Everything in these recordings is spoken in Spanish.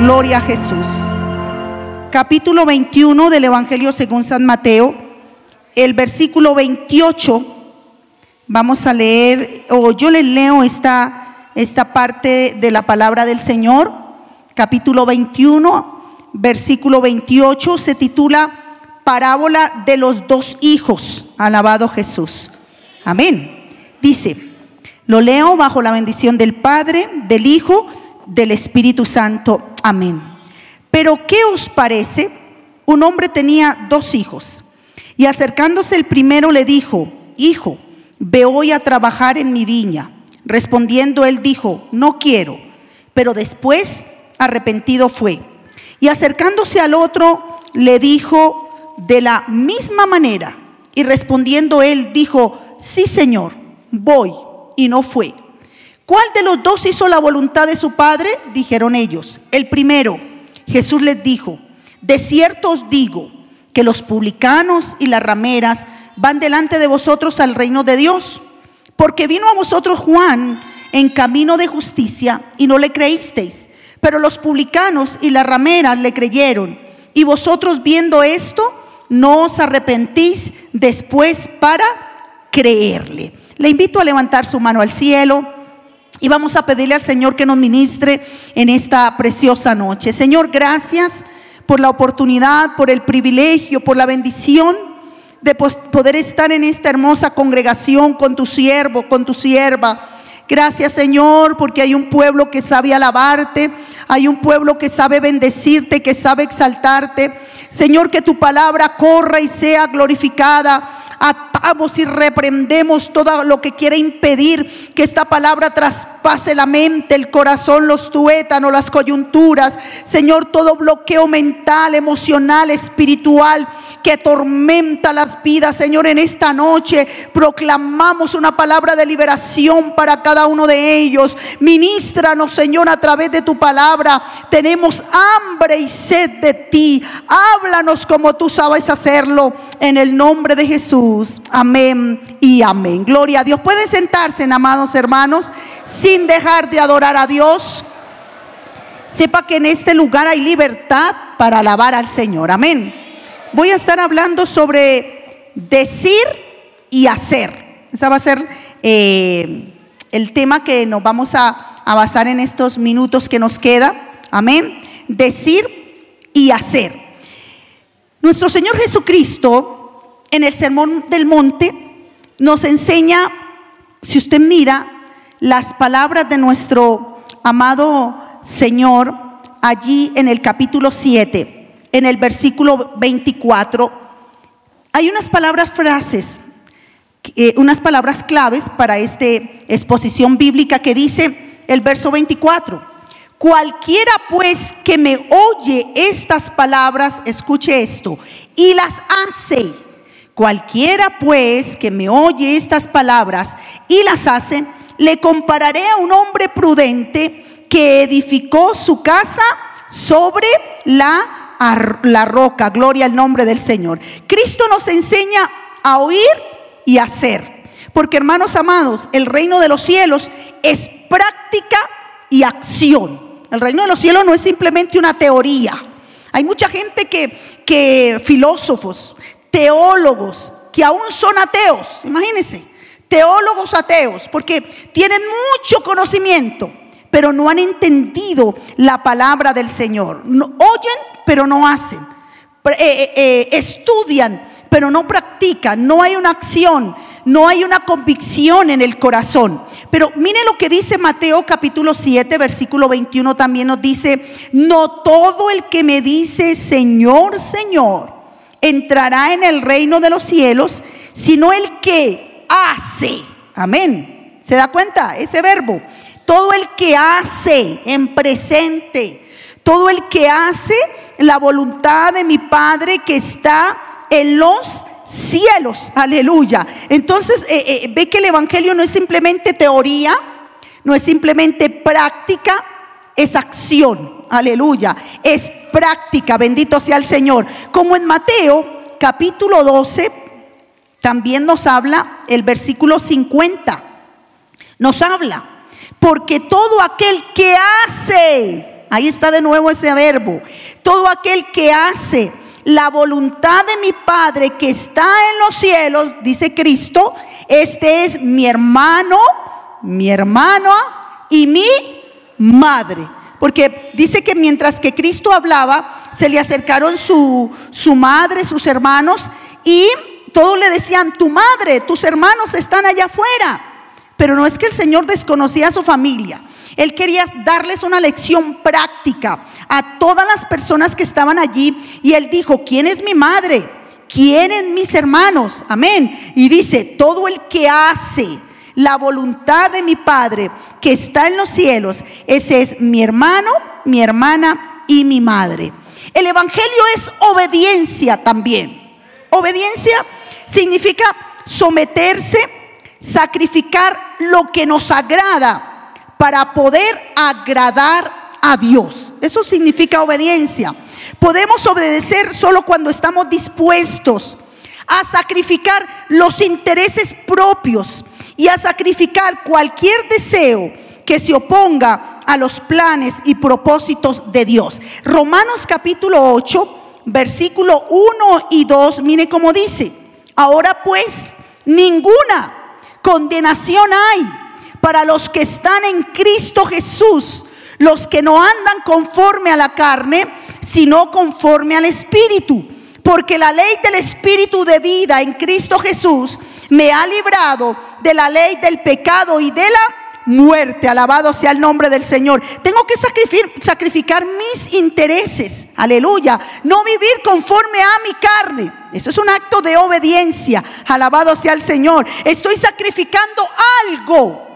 Gloria a Jesús. Capítulo 21 del Evangelio según San Mateo, el versículo 28. Vamos a leer, o yo les leo esta, esta parte de la palabra del Señor. Capítulo 21, versículo 28, se titula Parábola de los dos hijos. Alabado Jesús. Amén. Dice, lo leo bajo la bendición del Padre, del Hijo, del Espíritu Santo. Amén. Pero ¿qué os parece? Un hombre tenía dos hijos y acercándose el primero le dijo, Hijo, ve hoy a trabajar en mi viña. Respondiendo él dijo, No quiero. Pero después arrepentido fue. Y acercándose al otro le dijo de la misma manera. Y respondiendo él dijo, Sí, Señor, voy. Y no fue. ¿Cuál de los dos hizo la voluntad de su padre? Dijeron ellos. El primero. Jesús les dijo, de cierto os digo que los publicanos y las rameras van delante de vosotros al reino de Dios. Porque vino a vosotros Juan en camino de justicia y no le creísteis. Pero los publicanos y las rameras le creyeron. Y vosotros viendo esto, no os arrepentís después para creerle. Le invito a levantar su mano al cielo y vamos a pedirle al Señor que nos ministre en esta preciosa noche. Señor, gracias por la oportunidad, por el privilegio, por la bendición de poder estar en esta hermosa congregación con tu siervo, con tu sierva. Gracias Señor, porque hay un pueblo que sabe alabarte, hay un pueblo que sabe bendecirte, que sabe exaltarte. Señor, que tu palabra corra y sea glorificada atamos y reprendemos todo lo que quiere impedir que esta palabra traspase la mente, el corazón, los tuétanos, las coyunturas. Señor, todo bloqueo mental, emocional, espiritual que atormenta las vidas. Señor, en esta noche proclamamos una palabra de liberación para cada uno de ellos. Ministranos, Señor, a través de tu palabra. Tenemos hambre y sed de ti. Háblanos como tú sabes hacerlo. En el nombre de Jesús. Amén y amén. Gloria a Dios. Pueden sentarse, amados hermanos, sin dejar de adorar a Dios. Sepa que en este lugar hay libertad para alabar al Señor. Amén voy a estar hablando sobre decir y hacer. Ese va a ser eh, el tema que nos vamos a, a basar en estos minutos que nos queda. Amén. Decir y hacer. Nuestro Señor Jesucristo en el Sermón del Monte nos enseña, si usted mira, las palabras de nuestro amado Señor allí en el capítulo 7 en el versículo 24, hay unas palabras frases, eh, unas palabras claves para esta exposición bíblica que dice el verso 24. Cualquiera pues que me oye estas palabras, escuche esto, y las hace. Cualquiera pues que me oye estas palabras y las hace, le compararé a un hombre prudente que edificó su casa sobre la la roca. Gloria al nombre del Señor. Cristo nos enseña a oír y a hacer. Porque hermanos amados, el reino de los cielos es práctica y acción. El reino de los cielos no es simplemente una teoría. Hay mucha gente que, que filósofos, teólogos, que aún son ateos, imagínense, teólogos ateos, porque tienen mucho conocimiento, pero no han entendido la palabra del Señor. oyen, pero no hacen. Eh, eh, eh, estudian, pero no practican. No hay una acción, no hay una convicción en el corazón. Pero mire lo que dice Mateo capítulo 7, versículo 21 también nos dice, no todo el que me dice, Señor, Señor, entrará en el reino de los cielos, sino el que hace. Amén. ¿Se da cuenta? Ese verbo. Todo el que hace en presente. Todo el que hace la voluntad de mi Padre que está en los cielos. Aleluya. Entonces, eh, eh, ve que el Evangelio no es simplemente teoría, no es simplemente práctica, es acción. Aleluya. Es práctica. Bendito sea el Señor. Como en Mateo capítulo 12, también nos habla el versículo 50. Nos habla. Porque todo aquel que hace, ahí está de nuevo ese verbo, todo aquel que hace la voluntad de mi Padre que está en los cielos, dice Cristo, este es mi hermano, mi hermana y mi madre. Porque dice que mientras que Cristo hablaba, se le acercaron su, su madre, sus hermanos, y todos le decían, tu madre, tus hermanos están allá afuera. Pero no es que el Señor desconocía a su familia. Él quería darles una lección práctica a todas las personas que estaban allí. Y él dijo, ¿quién es mi madre? ¿Quién mis hermanos? Amén. Y dice, todo el que hace la voluntad de mi Padre que está en los cielos, ese es mi hermano, mi hermana y mi madre. El Evangelio es obediencia también. Obediencia significa someterse, sacrificar lo que nos agrada para poder agradar a Dios. Eso significa obediencia. Podemos obedecer solo cuando estamos dispuestos a sacrificar los intereses propios y a sacrificar cualquier deseo que se oponga a los planes y propósitos de Dios. Romanos capítulo 8, versículo 1 y 2, mire cómo dice, ahora pues ninguna condenación hay para los que están en Cristo Jesús, los que no andan conforme a la carne, sino conforme al Espíritu. Porque la ley del Espíritu de vida en Cristo Jesús me ha librado de la ley del pecado y de la muerte. Alabado sea el nombre del Señor. Tengo que sacrificar, mis intereses. Aleluya. No vivir conforme a mi carne. Eso es un acto de obediencia. Alabado sea el Señor. Estoy sacrificando algo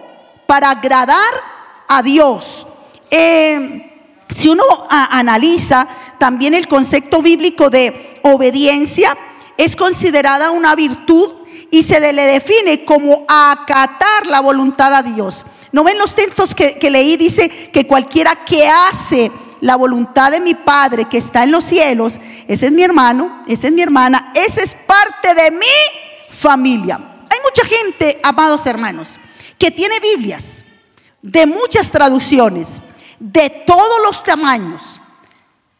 para agradar a Dios. Eh, si uno analiza también el concepto bíblico de obediencia, es considerada una virtud y se le define como acatar la voluntad a Dios. ¿No ven los textos que, leí? Dice que cualquiera que hace la voluntad de mi Padre que está en los cielos, ese es mi hermano, esa es mi hermana, ese es parte de mi familia. Hay mucha gente, amados hermanos, que tiene Biblias de muchas traducciones, de todos los tamaños.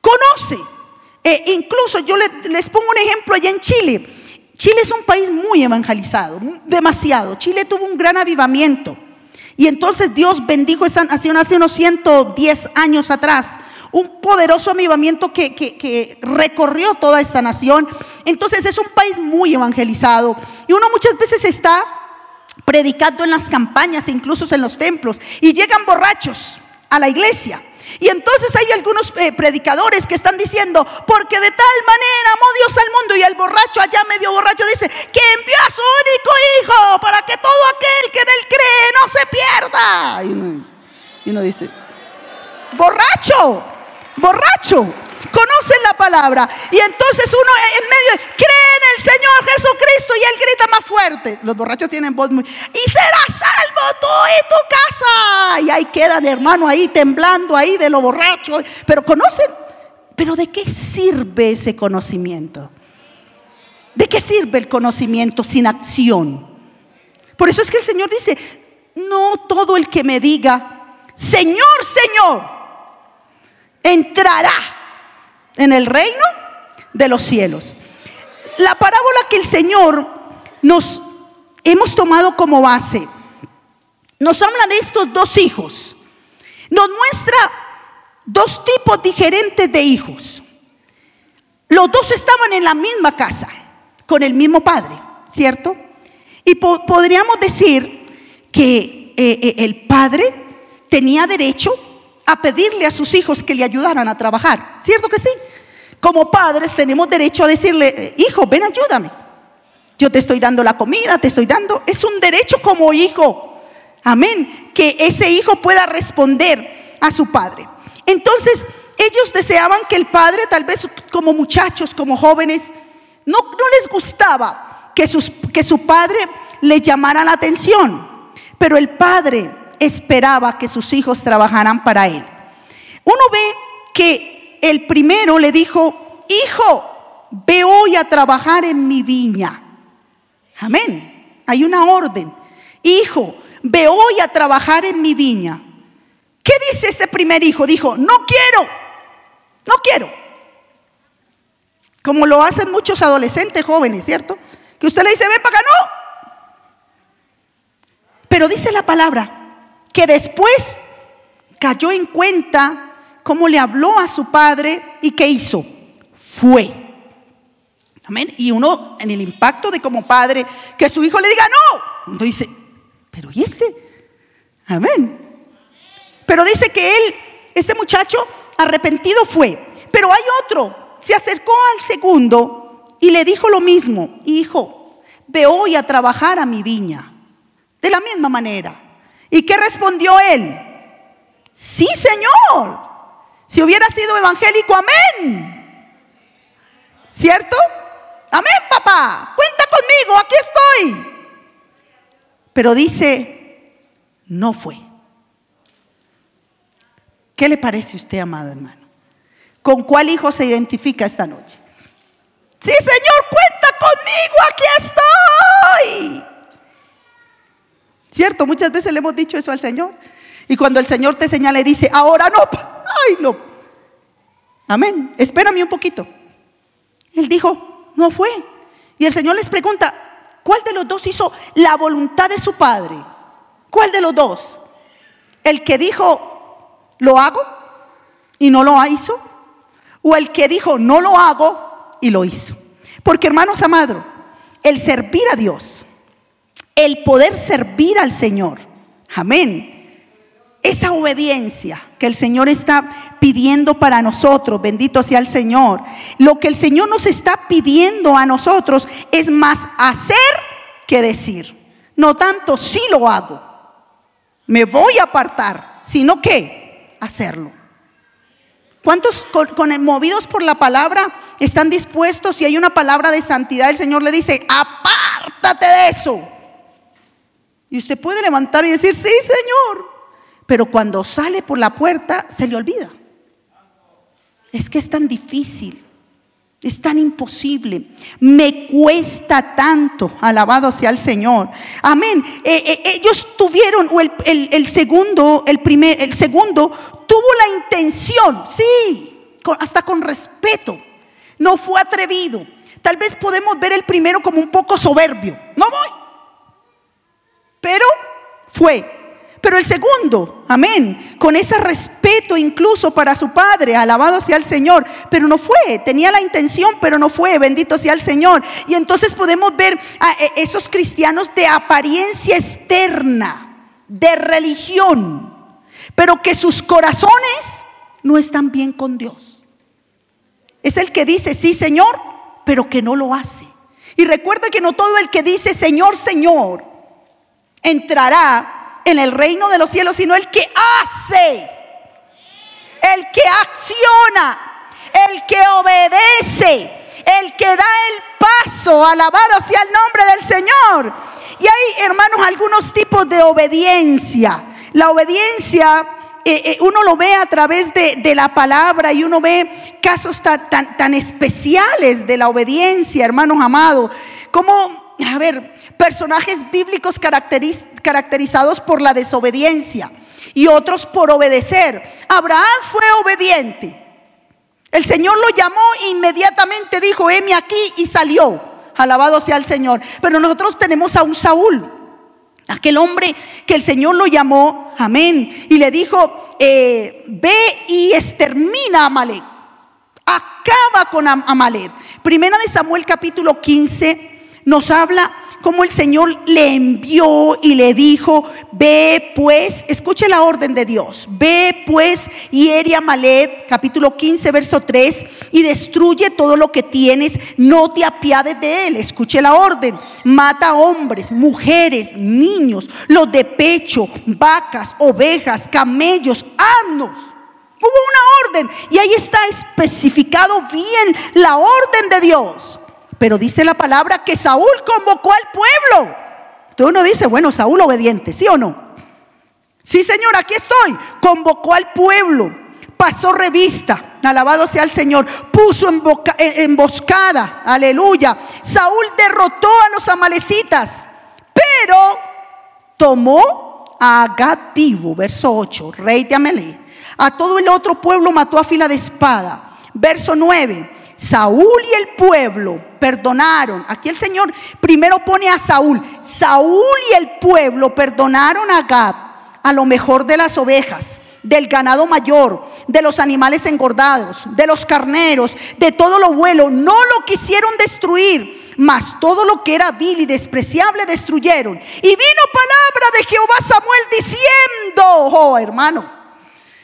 Conoce. E incluso yo les pongo un ejemplo allá en Chile. Chile es un país muy evangelizado, demasiado. Chile tuvo un gran avivamiento. Y entonces Dios bendijo esa nación hace unos 110 años atrás. Un poderoso avivamiento que, que, recorrió toda esta nación. Entonces es un país muy evangelizado. Y uno muchas veces está predicando en las campañas e incluso en los templos. Y llegan borrachos a la iglesia. Y entonces hay algunos eh, predicadores que están diciendo, porque de tal manera amó Dios al mundo y el borracho allá medio borracho dice, que envió a su único hijo para que todo aquel que en él cree no se pierda. Y uno, dice, borracho, borracho conocen la palabra. Y entonces uno en medio cree en el Señor Jesucristo y él grita más fuerte. Los borrachos tienen voz muy... Y serás salvo tú y tu casa. Y ahí quedan, hermano, ahí temblando ahí de lo borracho. Pero conocen. Pero ¿de qué sirve ese conocimiento? ¿De qué sirve el conocimiento sin acción? Por eso es que el Señor dice, no todo el que me diga, Señor, Señor, entrará en el reino de los cielos. La parábola que el Señor nos hemos tomado como base nos habla de estos dos hijos. Nos muestra dos tipos diferentes de hijos. Los dos estaban en la misma casa, con el mismo padre, ¿cierto? Y podríamos decir que eh, eh, el padre tenía derecho a pedirle a sus hijos que le ayudaran a trabajar. ¿Cierto que sí? Como padres tenemos derecho a decirle, hijo, ven, ayúdame. yo te estoy dando la comida, te estoy dando, es un derecho como hijo. Amén, que ese hijo pueda responder a su padre. Entonces, ellos deseaban que el padre, tal vez como muchachos, como jóvenes, no, no les gustaba que, sus, que su padre le llamara la atención, pero el padre esperaba que sus hijos trabajaran para él. Uno ve que el primero le dijo, hijo, ve hoy a trabajar en mi viña. Amén. Hay una orden. Hijo, ve hoy a trabajar en mi viña. ¿Qué dice ese primer hijo? Dijo, no quiero, no quiero. Como lo hacen muchos adolescentes jóvenes, ¿cierto? Que usted le dice, ven para acá, no. Pero dice la palabra que después cayó en cuenta cómo le habló a su padre y qué hizo. Fue. Amén. Y uno en el impacto de como padre, que su hijo le diga no. Uno dice, pero ¿y este? Amén. Pero dice que él, este muchacho arrepentido fue. Pero hay otro, se acercó al segundo y le dijo lo mismo, hijo, ve hoy a trabajar a mi viña. De la misma manera. ¿Y qué respondió él? Sí, Señor. Si hubiera sido evangélico, amén. ¿Cierto? Amén, papá. Cuenta conmigo, aquí estoy. Pero dice, no fue. ¿Qué le parece a usted, amado hermano? ¿Con cuál hijo se identifica esta noche? Sí, Señor, cuenta conmigo, aquí estoy. ¿Cierto? Muchas veces le hemos dicho eso al Señor. Y cuando el Señor te señala y dice, ahora no, ay no. Amén. Espérame un poquito. Él dijo, no fue. Y el Señor les pregunta, ¿Cuál de los dos hizo la voluntad de su padre? ¿Cuál de los dos? ¿El que dijo, lo hago y no lo hizo? ¿O el que dijo, no lo hago y lo hizo? Porque hermanos amados, el servir a Dios, el poder servir al Señor, amén. Esa obediencia que el Señor está pidiendo para nosotros, bendito sea el Señor. Lo que el Señor nos está pidiendo a nosotros es más hacer que decir. No tanto si lo hago, me voy a apartar, sino que hacerlo. ¿Cuántos movidos por la palabra están dispuestos? Si hay una palabra de santidad, el Señor le dice, apártate de eso. Y usted puede levantar y decir, sí, Señor, pero cuando sale por la puerta se le olvida. Es que es tan difícil, es tan imposible, me cuesta tanto, alabado sea el Señor. Amén. Eh, eh, ellos tuvieron, o el, segundo, el primer, el segundo tuvo la intención, sí, hasta con respeto, no fue atrevido. Tal vez podemos ver el primero como un poco soberbio, no voy, pero fue pero el segundo, amén, con ese respeto incluso para su padre, alabado sea el Señor, pero no fue, tenía la intención, pero no fue, bendito sea el Señor. Y entonces podemos ver a e, esos cristianos de apariencia externa, de religión, pero que sus corazones no están bien con Dios. Es el que dice, sí Señor, pero que no lo hace. Y recuerda que no todo el que dice, Señor, Señor, entrará en el reino de los cielos, sino el que hace, el que acciona, el que obedece, el que da el paso, alabado sea el nombre del Señor. Y hay, hermanos, algunos tipos de obediencia. La obediencia, eh, eh, uno lo ve a través de, la palabra y uno ve casos tan, tan, tan especiales de la obediencia, hermanos amados. Como, a ver, personajes bíblicos caracterizados por la desobediencia y otros por obedecer. Abraham fue obediente. El Señor lo llamó e inmediatamente dijo, heme aquí y salió. Alabado sea el Señor. Pero nosotros tenemos a un Saúl, aquel hombre que el Señor lo llamó, amén, y le dijo, eh, ve y extermina a Amalek. Acaba con Amalek. Primera de Samuel capítulo 15 nos habla cómo el Señor le envió y le dijo, ve pues, escuche la orden de Dios, ve pues y Eria Malet, capítulo 15, verso 3, y destruye todo lo que tienes, no te apiades de él, escuche la orden, mata hombres, mujeres, niños, los de pecho, vacas, ovejas, camellos, asnos. Hubo una orden y ahí está especificado bien la orden de Dios. Pero dice la palabra que Saúl convocó al pueblo. Entonces uno dice, bueno, Saúl obediente, ¿sí o no? Sí, Señor, aquí estoy. Convocó al pueblo, pasó revista, alabado sea el Señor, puso emboscada, aleluya. Saúl derrotó a los amalecitas, pero tomó a Agad vivo, verso 8, rey de Amelé. A todo el otro pueblo mató a fila de espada. Verso 9. Saúl y el pueblo perdonaron. Aquí el Señor primero pone a Saúl. Saúl y el pueblo perdonaron a Gad, a lo mejor de las ovejas, del ganado mayor, de los animales engordados, de los carneros, de todo lo bueno. No lo quisieron destruir, mas todo lo que era vil y despreciable destruyeron. Y vino palabra de Jehová Samuel diciendo, oh hermano,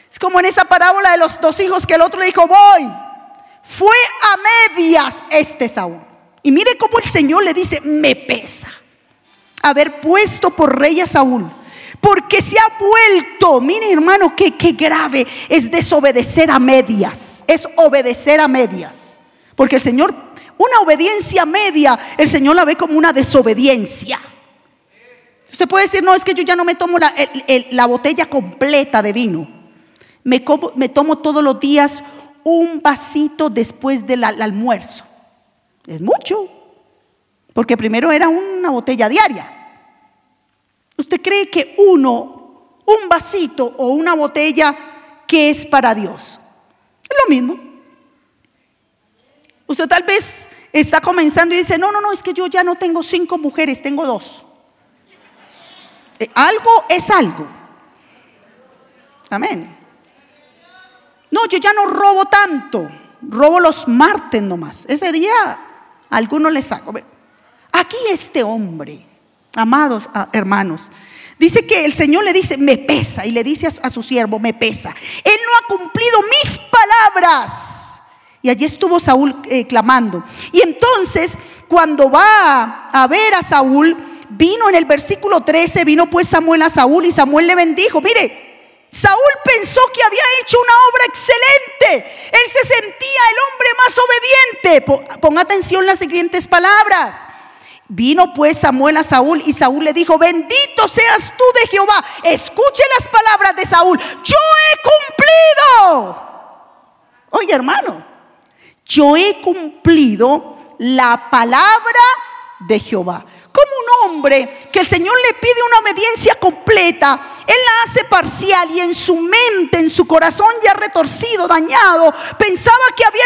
es como en esa parábola de los dos hijos que el otro le dijo, voy. Fue a medias este Saúl. Y mire cómo el Señor le dice, me pesa haber puesto por rey a Saúl. Porque se ha vuelto, mire hermano, que qué grave es desobedecer a medias. Es obedecer a medias. Porque el Señor, una obediencia media, el Señor la ve como una desobediencia. Usted puede decir, no, es que yo ya no me tomo la, la botella completa de vino. Me, me tomo todos los días un vasito después del almuerzo. Es mucho, porque primero era una botella diaria. ¿Usted cree que uno, un vasito o una botella, que es para Dios? Es lo mismo. Usted tal vez está comenzando y dice, no, no, no, es que yo ya no tengo cinco mujeres, tengo dos. Eh, algo es algo. Amén. No, yo ya no robo tanto, robo los martes nomás. Ese día a algunos les saco. Aquí este hombre, amados ah, hermanos, dice que el Señor le dice, me pesa, y le dice a, su siervo, me pesa. Él no ha cumplido mis palabras. Y allí estuvo Saúl eh, clamando. Y entonces, cuando va a ver a Saúl, vino en el versículo 13, vino pues Samuel a Saúl y Samuel le bendijo. Mire, Saúl pensó que había hecho una obra excelente. Él se sentía el hombre más obediente. Ponga atención las siguientes palabras. Vino pues Samuel a Saúl y Saúl le dijo, bendito seas tú de Jehová. Escuche las palabras de Saúl. Yo he cumplido. Oye hermano, yo he cumplido la palabra de Jehová. Como un hombre que el Señor le pide una obediencia completa, Él la hace parcial y en su mente, en su corazón ya retorcido, dañado, pensaba que había,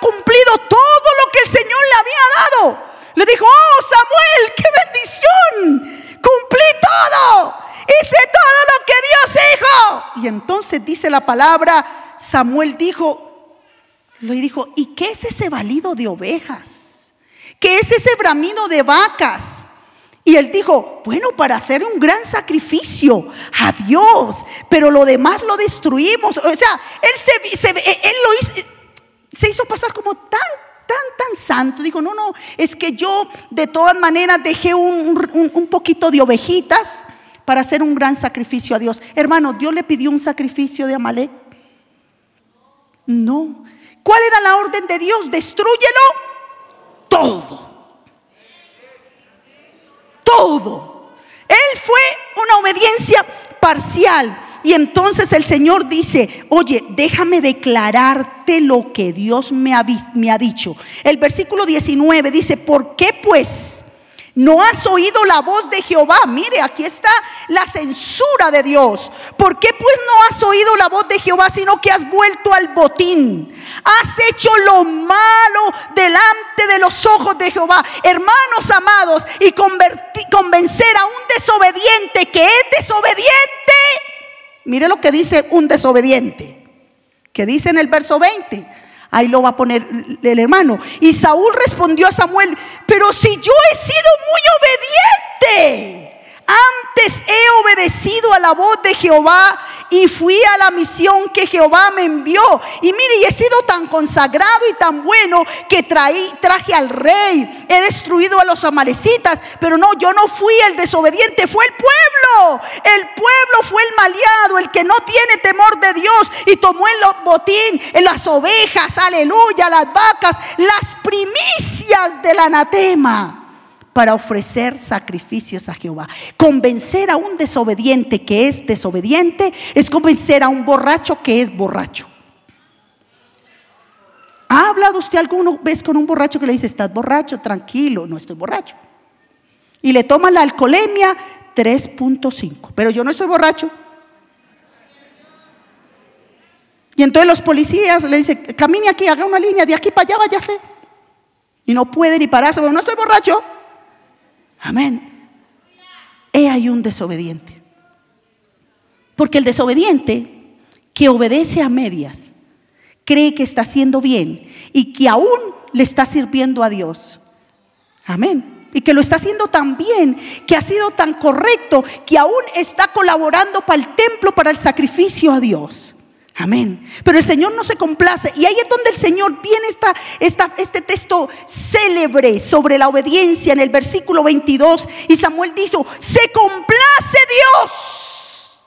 cumplido todo lo que el Señor le había dado. Le dijo, oh Samuel, qué bendición, cumplí todo, hice todo lo que Dios dijo. Y entonces dice la palabra, Samuel dijo, le dijo, ¿y qué es ese valido de ovejas? ¿Qué es ese bramido de vacas? Y él dijo, bueno, para hacer un gran sacrificio a Dios, pero lo demás lo destruimos. O sea, él, se, él lo hizo, se hizo pasar como tan, tan, tan santo. Dijo, no, no, es que yo de todas maneras dejé un, un poquito de ovejitas para hacer un gran sacrificio a Dios. Hermano, ¿Dios le pidió un sacrificio de Amalek? No. ¿Cuál era la orden de Dios? Destrúyelo todo. Todo. Él fue una obediencia parcial. Y entonces el Señor dice, oye, déjame declararte lo que Dios me ha, dicho. El versículo 19 dice, ¿por qué pues? ¿No has oído la voz de Jehová? Mire, aquí está la censura de Dios. ¿Por qué pues no has oído la voz de Jehová, sino que has vuelto al botín? Has hecho lo malo delante de los ojos de Jehová. Hermanos amados, y convencer a un desobediente que es desobediente. Mire lo que dice un desobediente. Que dice en el verso 20. Ahí lo va a poner el hermano. Y Saúl respondió a Samuel, pero si yo he sido muy obediente. Antes he obedecido a la voz de Jehová y fui a la misión que Jehová me envió. Y mire, y he sido tan consagrado y tan bueno que traí, traje al rey, he destruido a los amalecitas, pero no, yo no fui el desobediente, fue el pueblo. El pueblo fue el maleado, el que no tiene temor de Dios y tomó el botín, en las ovejas, aleluya, las vacas, las primicias del anatema para ofrecer sacrificios a Jehová. Convencer a un desobediente que es desobediente es convencer a un borracho que es borracho. ¿Ha hablado usted alguna vez con un borracho que le dice, estás borracho, tranquilo, no estoy borracho? Y le toma la alcoholemia 3.5, pero yo no estoy borracho. Y entonces los policías le dicen, camine aquí, haga una línea, de aquí para allá, váyase. Y no puede ni pararse, pero no estoy borracho. Amén. He ahí un desobediente. Porque el desobediente que obedece a medias cree que está haciendo bien y que aún le está sirviendo a Dios. Amén. Y que lo está haciendo tan bien, que ha sido tan correcto, que aún está colaborando para el templo, para el sacrificio a Dios. Amén. Pero el Señor no se complace. Y ahí es donde el Señor viene esta, este texto célebre sobre la obediencia en el versículo 22. Y Samuel dijo, se complace Dios,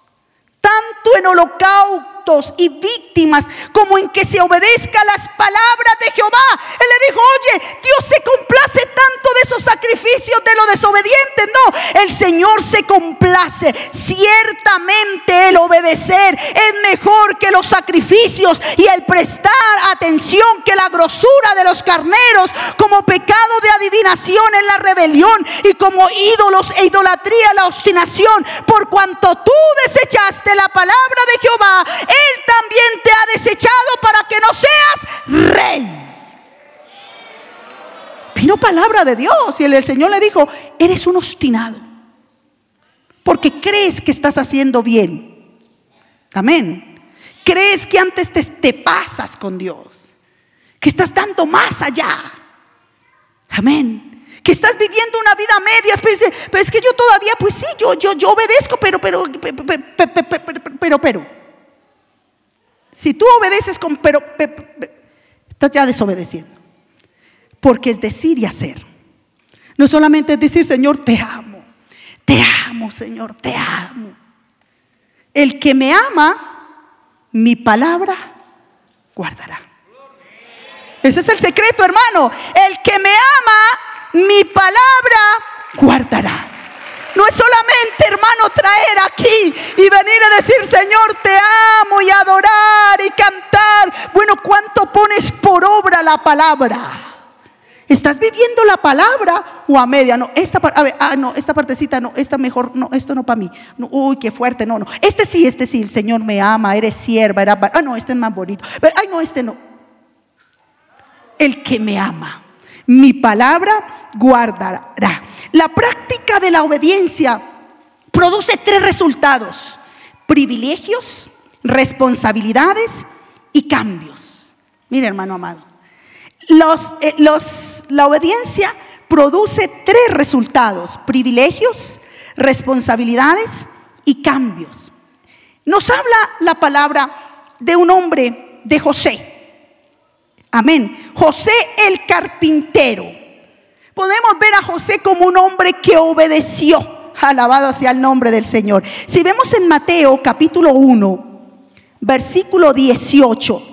tanto en holocausto y víctimas, como en que se obedezca las palabras de Jehová. Él le dijo, oye, Dios se complace tanto de esos sacrificios de los desobedientes. No, el Señor se complace. Ciertamente el obedecer es mejor que los sacrificios y el prestar atención que la grosura de los carneros como pecado de adivinación en la rebelión y como ídolos e idolatría la obstinación. Por cuanto tú desechaste la palabra de Jehová, él también te ha desechado para que no seas rey. Vino palabra de Dios y el Señor le dijo, eres un obstinado, porque crees que estás haciendo bien. Amén. Crees que antes te, pasas con Dios, que estás dando más allá. Amén que estás viviendo una vida media, pero, es que yo todavía, pues sí, yo, yo, yo obedezco, pero, pero, pero, pero, pero, si tú obedeces con pero, estás ya desobedeciendo. Porque es decir y hacer. No solamente es decir, Señor, te amo. Te amo, Señor, te amo. El que me ama, mi palabra guardará. Ese es el secreto, hermano. El que me ama, mi palabra guardará. No es solamente, hermano, traer aquí y venir a decir, Señor, te amo y adorar y cantar. Bueno, ¿cuánto pones por obra la palabra? ¿Estás viviendo la palabra o a media? No, esta, a ver, ah, no, esta partecita no, esta mejor, no, esto no para mí. No, uy, qué fuerte, no, no. Este sí, este sí, el Señor me ama, eres sierva, era, ah, no, este es más bonito. Ay, no, este no. El que me ama, mi palabra guardará. La práctica de la obediencia produce tres resultados, privilegios, responsabilidades y cambios. Mire, hermano amado, eh, la obediencia produce tres resultados, privilegios, responsabilidades y cambios. Nos habla la palabra de un hombre, de José. Amén. José el carpintero. Podemos ver a José como un hombre que obedeció. Alabado sea el nombre del Señor. Si vemos en Mateo capítulo 1, versículo 18.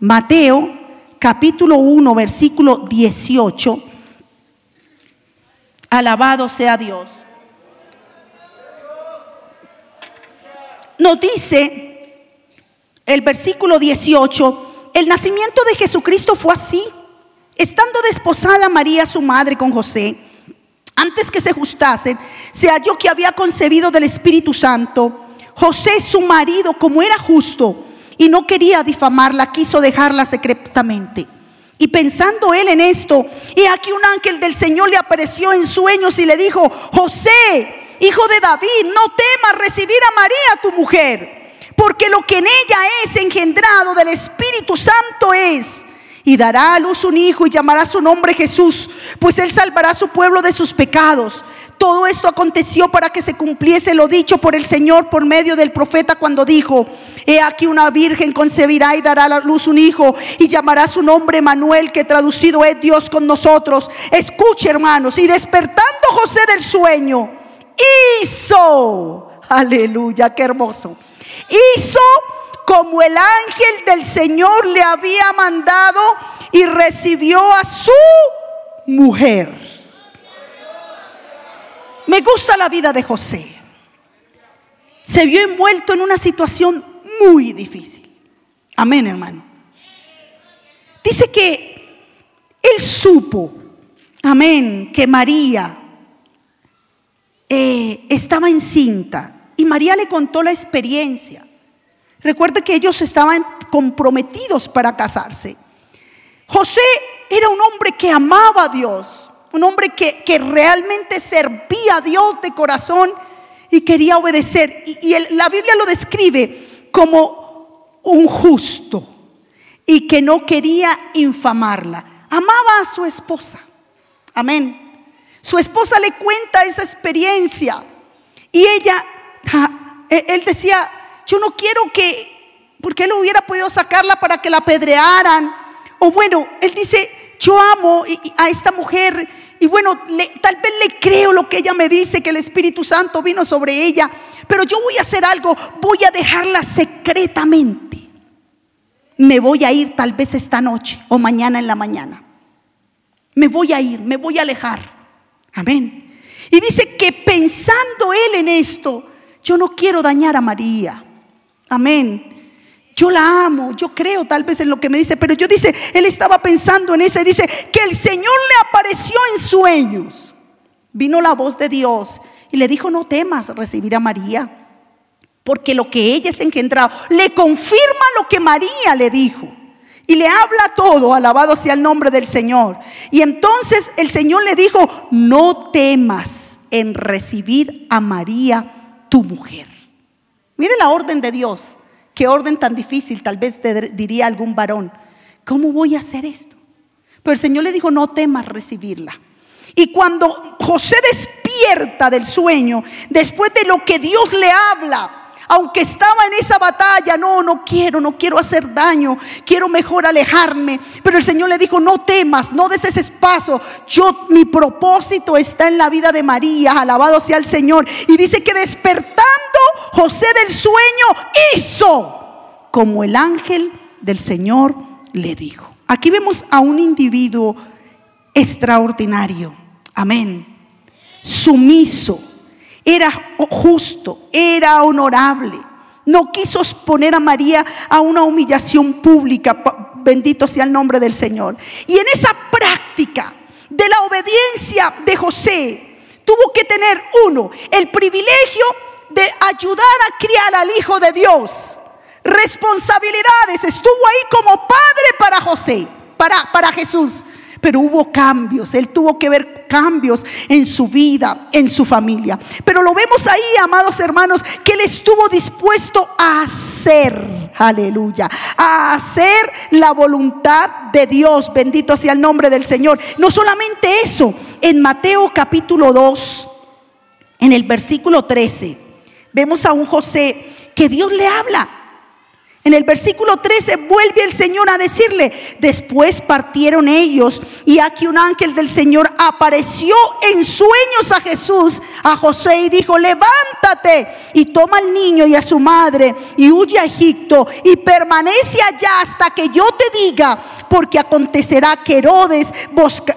Mateo capítulo 1, versículo 18. Alabado sea Dios. Nos dice el versículo 18, el nacimiento de Jesucristo fue así Estando desposada María, su madre, con José, antes que se justasen, se halló que había concebido del Espíritu Santo. José, su marido, como era justo y no quería difamarla, quiso dejarla secretamente. Y pensando él en esto, y aquí un ángel del Señor le apareció en sueños y le dijo, José, hijo de David, no temas recibir a María, tu mujer porque lo que en ella es engendrado del Espíritu Santo es y dará a luz un hijo y llamará su nombre Jesús, pues él salvará a su pueblo de sus pecados. Todo esto aconteció para que se cumpliese lo dicho por el Señor por medio del profeta cuando dijo, He aquí una virgen concebirá y dará a luz un hijo y llamará su nombre Manuel, que traducido es Dios con nosotros. Escuche, hermanos, y despertando José del sueño, hizo, aleluya, qué hermoso, hizo como el ángel del Señor le había mandado y recibió a su mujer. Me gusta la vida de José. Se vio envuelto en una situación muy difícil. Amén, hermano. Dice que él supo, amén, que María eh, estaba encinta y María le contó la experiencia. Recuerde que ellos estaban comprometidos para casarse. José era un hombre que amaba a Dios, un hombre que, realmente servía a Dios de corazón y quería obedecer. Y, la Biblia lo describe como un justo y que no quería infamarla. Amaba a su esposa. Amén. Su esposa le cuenta esa experiencia y ella, él decía, yo no quiero que, porque él hubiera podido sacarla para que la apedrearan. O bueno, él dice, yo amo a esta mujer y bueno, tal vez le creo lo que ella me dice, que el Espíritu Santo vino sobre ella, pero yo voy a hacer algo, voy a dejarla secretamente. Me voy a ir tal vez esta noche o mañana en la mañana. Me voy a ir, me voy a alejar. Amén. Y dice que pensando él en esto, yo no quiero dañar a María. Amén. Yo la amo, yo creo tal vez en lo que me dice, pero yo dice, él estaba pensando en eso y dice que el Señor le apareció en sueños. Vino la voz de Dios y le dijo, no temas recibir a María, porque lo que ella es engendrado le confirma lo que María le dijo. Y le habla todo, alabado sea el nombre del Señor. Y entonces el Señor le dijo, no temas en recibir a María, tu mujer. Mire la orden de Dios. Qué orden tan difícil, tal vez diría algún varón. ¿Cómo voy a hacer esto? Pero el Señor le dijo, no temas recibirla. Y cuando José despierta del sueño, después de lo que Dios le habla, aunque estaba en esa batalla, no, no quiero, no quiero hacer daño, quiero mejor alejarme. Pero el Señor le dijo, no temas, no des ese paso. Yo, mi propósito está en la vida de María, alabado sea el Señor. Y dice que despertando José del sueño hizo como el ángel del Señor le dijo. Aquí vemos a un individuo extraordinario. Amén. Sumiso era justo, era honorable. No quiso exponer a María a una humillación pública. Bendito sea el nombre del Señor. Y en esa práctica de la obediencia de José, tuvo que tener uno, el privilegio de ayudar a criar al Hijo de Dios. Responsabilidades. Estuvo ahí como padre para José, para, para Jesús. Pero hubo cambios, él tuvo que ver cambios en su vida, en su familia. Pero lo vemos ahí, amados hermanos, que él estuvo dispuesto a hacer, aleluya, a hacer la voluntad de Dios. Bendito sea el nombre del Señor. No solamente eso, en Mateo capítulo 2, en el versículo 13, vemos a un José que Dios le habla en el versículo 13 vuelve el Señor a decirle, después partieron ellos y aquí un ángel del Señor apareció en sueños a Jesús, a José y dijo, levántate y toma al niño y a su madre y huye a Egipto y permanece allá hasta que yo te diga, porque acontecerá que Herodes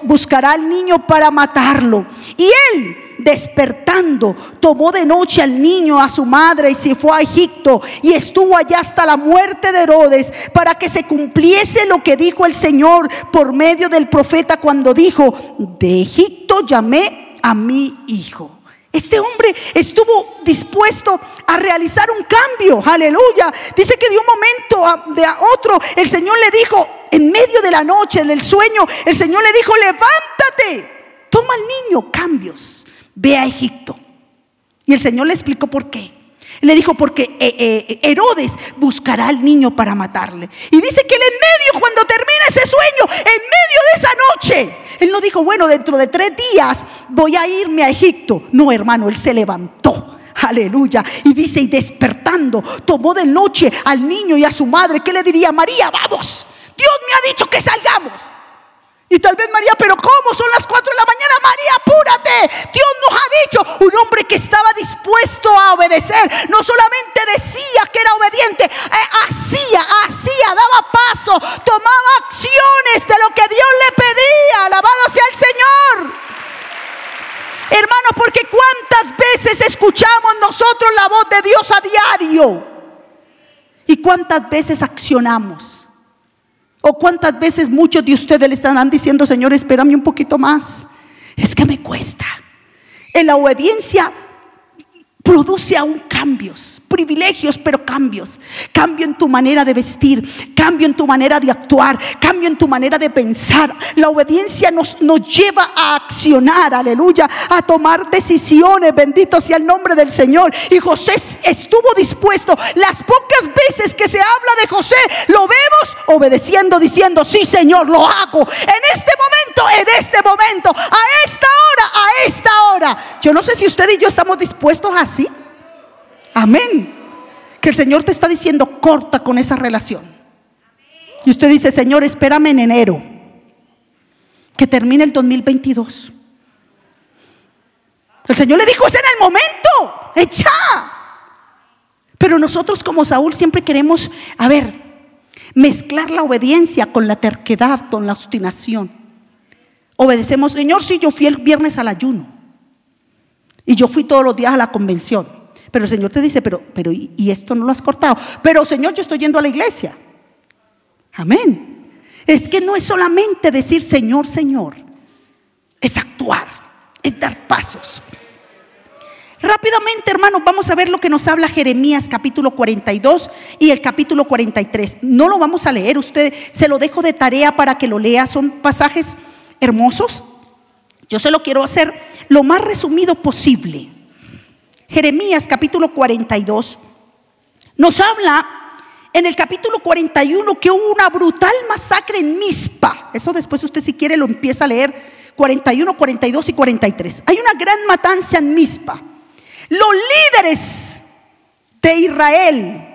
buscará al niño para matarlo. Y él despertando, tomó de noche al niño, a su madre y se fue a Egipto y estuvo allá hasta la muerte de Herodes para que se cumpliese lo que dijo el Señor por medio del profeta cuando dijo, de Egipto llamé a mi hijo. Este hombre estuvo dispuesto a realizar un cambio, aleluya. Dice que de un momento a, otro el Señor le dijo, en medio de la noche, del sueño, el Señor le dijo, levántate, toma al niño, cambios ve a Egipto. Y el Señor le explicó por qué. Le dijo, porque eh, eh, Herodes buscará al niño para matarle. Y dice que él en medio, cuando termina ese sueño, en medio de esa noche, él no dijo, bueno, dentro de tres días voy a irme a Egipto. No, hermano, él se levantó. Aleluya. Y dice, y despertando, tomó de noche al niño y a su madre. ¿Qué le diría? María, vamos. Dios me ha dicho que salgamos. Y tal vez María, pero ¿cómo? Son las 4 de la mañana. María, apúrate. Dios nos ha dicho, un hombre que estaba dispuesto a obedecer, no solamente decía que era obediente, eh, hacía, hacía, daba paso, tomaba acciones de lo que Dios le pedía. Alabado sea el Señor. Hermano, porque cuántas veces escuchamos nosotros la voz de Dios a diario y cuántas veces accionamos. O cuántas veces muchos de ustedes le están diciendo, Señor, espérame un poquito más. Es que me cuesta. En la obediencia produce aún cambios, privilegios, pero cambios. Cambio en tu manera de vestir, cambio en tu manera de actuar, cambio en tu manera de pensar. La obediencia nos, nos lleva a accionar, aleluya, a tomar decisiones. Bendito sea el nombre del Señor. Y José estuvo dispuesto. Las pocas veces que se habla de José, lo vemos obedeciendo, diciendo, sí Señor, lo hago. En este momento, en este momento, a esta hora, a esta hora. Yo no sé si usted y yo estamos dispuestos a Amén. Que el Señor te está diciendo, corta con esa relación. Y usted dice, Señor, espérame en enero. Que termine el 2022. El Señor le dijo, es en el momento. Echa. Pero nosotros como Saúl siempre queremos, a ver, mezclar la obediencia con la terquedad, con la obstinación. Obedecemos, Señor, si yo fui el viernes al ayuno. Y yo fui todos los días a la convención. Pero el Señor te dice, pero, pero, ¿y esto no lo has cortado? Pero Señor, yo estoy yendo a la iglesia. Amén. Es que no es solamente decir Señor, Señor. Es actuar, es dar pasos. Rápidamente, hermanos, vamos a ver lo que nos habla Jeremías capítulo 42 y el capítulo 43. No lo vamos a leer, usted se lo dejo de tarea para que lo lea. Son pasajes hermosos. Yo se lo quiero hacer lo más resumido posible. Jeremías capítulo 42 nos habla en el capítulo 41 que hubo una brutal masacre en Mispa. Eso después usted si quiere lo empieza a leer 41, 42 y 43. Hay una gran matanza en Mispa. Los líderes de Israel,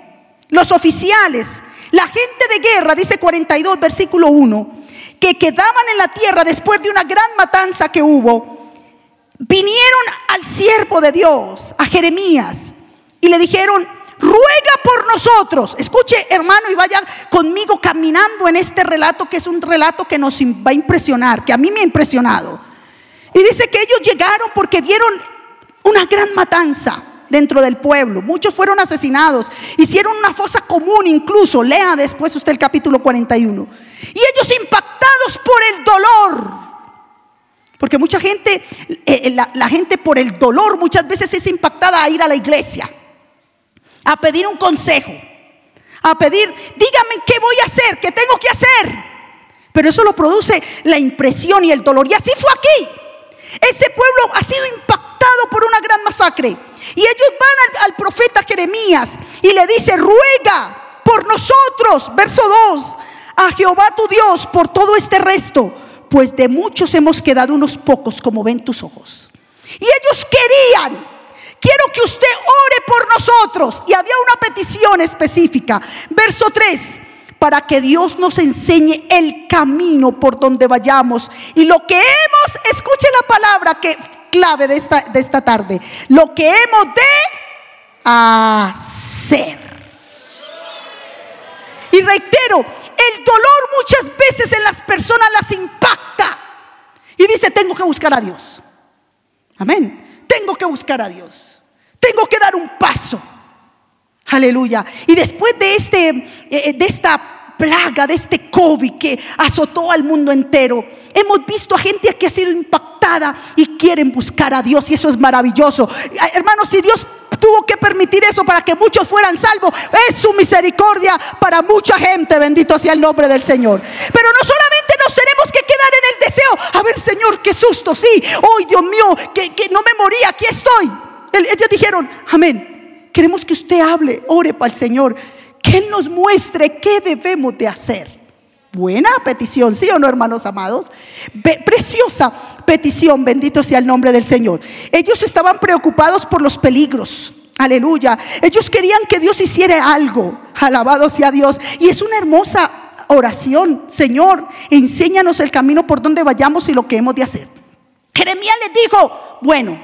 los oficiales, la gente de guerra, dice 42, versículo 1, que quedaban en la tierra después de una gran matanza que hubo, vinieron al siervo de Dios, a Jeremías, y le dijeron, ruega por nosotros. Escuche, hermano, y vaya conmigo caminando en este relato, que es un relato que nos va a impresionar, que a mí me ha impresionado. Y dice que ellos llegaron porque vieron una gran matanza dentro del pueblo. Muchos fueron asesinados. Hicieron una fosa común incluso. Lea después usted el capítulo 41. Y ellos impactados por el dolor porque mucha gente, eh, eh, la, gente por el dolor muchas veces es impactada a ir a la iglesia, a pedir un consejo, a pedir, dígame qué voy a hacer, qué tengo que hacer. Pero eso lo produce la impresión y el dolor. Y así fue aquí. Este pueblo ha sido impactado por una gran masacre. Y ellos van al, profeta Jeremías y le dice, ruega por nosotros, verso 2, a Jehová tu Dios por todo este resto pues de muchos hemos quedado unos pocos, como ven tus ojos. Y ellos querían, quiero que usted ore por nosotros. Y había una petición específica. Verso 3, para que Dios nos enseñe el camino por donde vayamos. Y lo que hemos, escuche la palabra que clave de esta, de esta tarde, lo que hemos de hacer. Y reitero, el dolor muchas veces en las personas las impacta. Y dice, tengo que buscar a Dios. Amén. Tengo que buscar a Dios. Tengo que dar un paso. Aleluya. Y después de, este, eh, de esta plaga, de este COVID que azotó al mundo entero, hemos visto a gente que ha sido impactada y quieren buscar a Dios y eso es maravilloso. Hermanos, si Dios tuvo que permitir eso para que muchos fueran salvos. Es su misericordia para mucha gente, bendito sea el nombre del Señor. Pero no solamente nos tenemos que quedar en el deseo, a ver Señor, qué susto, sí, hoy Dios mío, que, no me morí, aquí estoy. Ellos dijeron, amén. queremos que usted hable, ore para el Señor, que Él nos muestre qué debemos de hacer. Buena petición, ¿sí o no, hermanos amados? preciosa petición, bendito sea el nombre del Señor. Ellos estaban preocupados por los peligros. Aleluya. Ellos querían que Dios hiciera algo. Alabado sea Dios. Y es una hermosa oración. Señor, enséñanos el camino por donde vayamos y lo que hemos de hacer. Jeremías les dijo, bueno,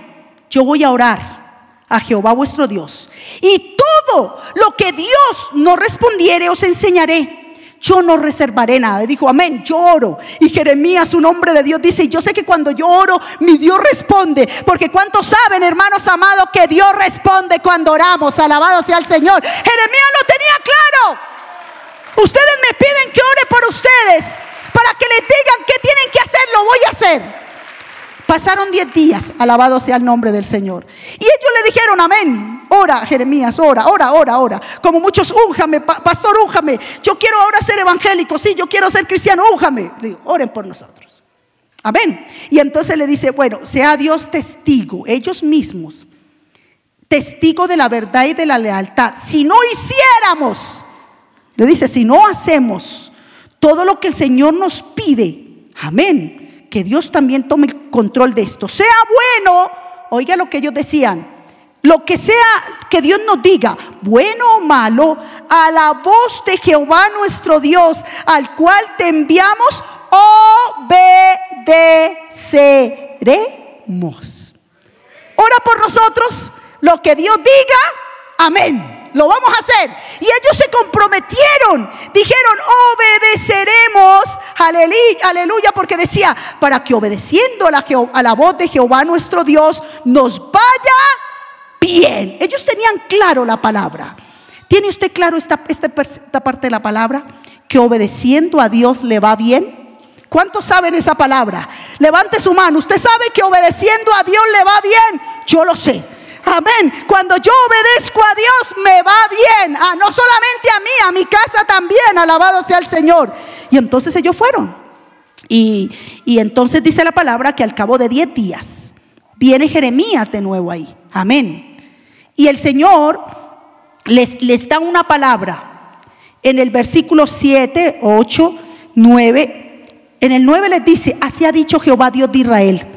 yo voy a orar a Jehová vuestro Dios. Y todo lo que Dios no respondiere os enseñaré yo no reservaré nada. dijo, amén, yo oro. Y Jeremías, un hombre de Dios, dice, yo sé que cuando yo oro, mi Dios responde. Porque ¿cuántos saben, hermanos amados, que Dios responde cuando oramos? Alabado sea el Señor. Jeremías lo tenía claro. Ustedes me piden que ore por ustedes para que les digan qué tienen que hacer, lo voy a hacer. Pasaron diez días, alabado sea el nombre del Señor. Y ellos le dijeron, amén, ora Jeremías, ora, ora, ora, ora. Como muchos, únjame, pastor, únjame. Yo quiero ahora ser evangélico, sí, yo quiero ser cristiano, únjame. Le digo, oren por nosotros. Amén. Y entonces le dice, bueno, sea Dios testigo, ellos mismos, testigo de la verdad y de la lealtad. Si no hiciéramos, le dice, si no hacemos todo lo que el Señor nos pide, amén que Dios también tome el control de esto. Sea bueno, oiga lo que ellos decían, lo que sea que Dios nos diga, bueno o malo, a la voz de Jehová nuestro Dios, al cual te enviamos, obedeceremos. Ora por nosotros, lo que Dios diga, amén lo vamos a hacer. Y ellos se comprometieron, dijeron, obedeceremos, aleluya, aleluya, porque decía, para que obedeciendo a la, a la voz de Jehová nuestro Dios nos vaya bien. Ellos tenían claro la palabra. ¿Tiene usted claro esta, esta, esta parte de la palabra? Que obedeciendo a Dios le va bien. ¿Cuántos saben esa palabra? Levante su mano. Usted sabe que obedeciendo a Dios le va bien. Yo lo sé. Amén. Cuando yo obedezco a Dios, me va bien. Ah, no solamente a mí, a mi casa también. Alabado sea el Señor. Y entonces ellos fueron. Y, entonces dice la palabra que al cabo de 10 días viene Jeremías de nuevo ahí. Amén. Y el Señor les, les da una palabra. En el versículo 7, 8, 9. En el 9 les dice, así ha dicho Jehová Dios de Israel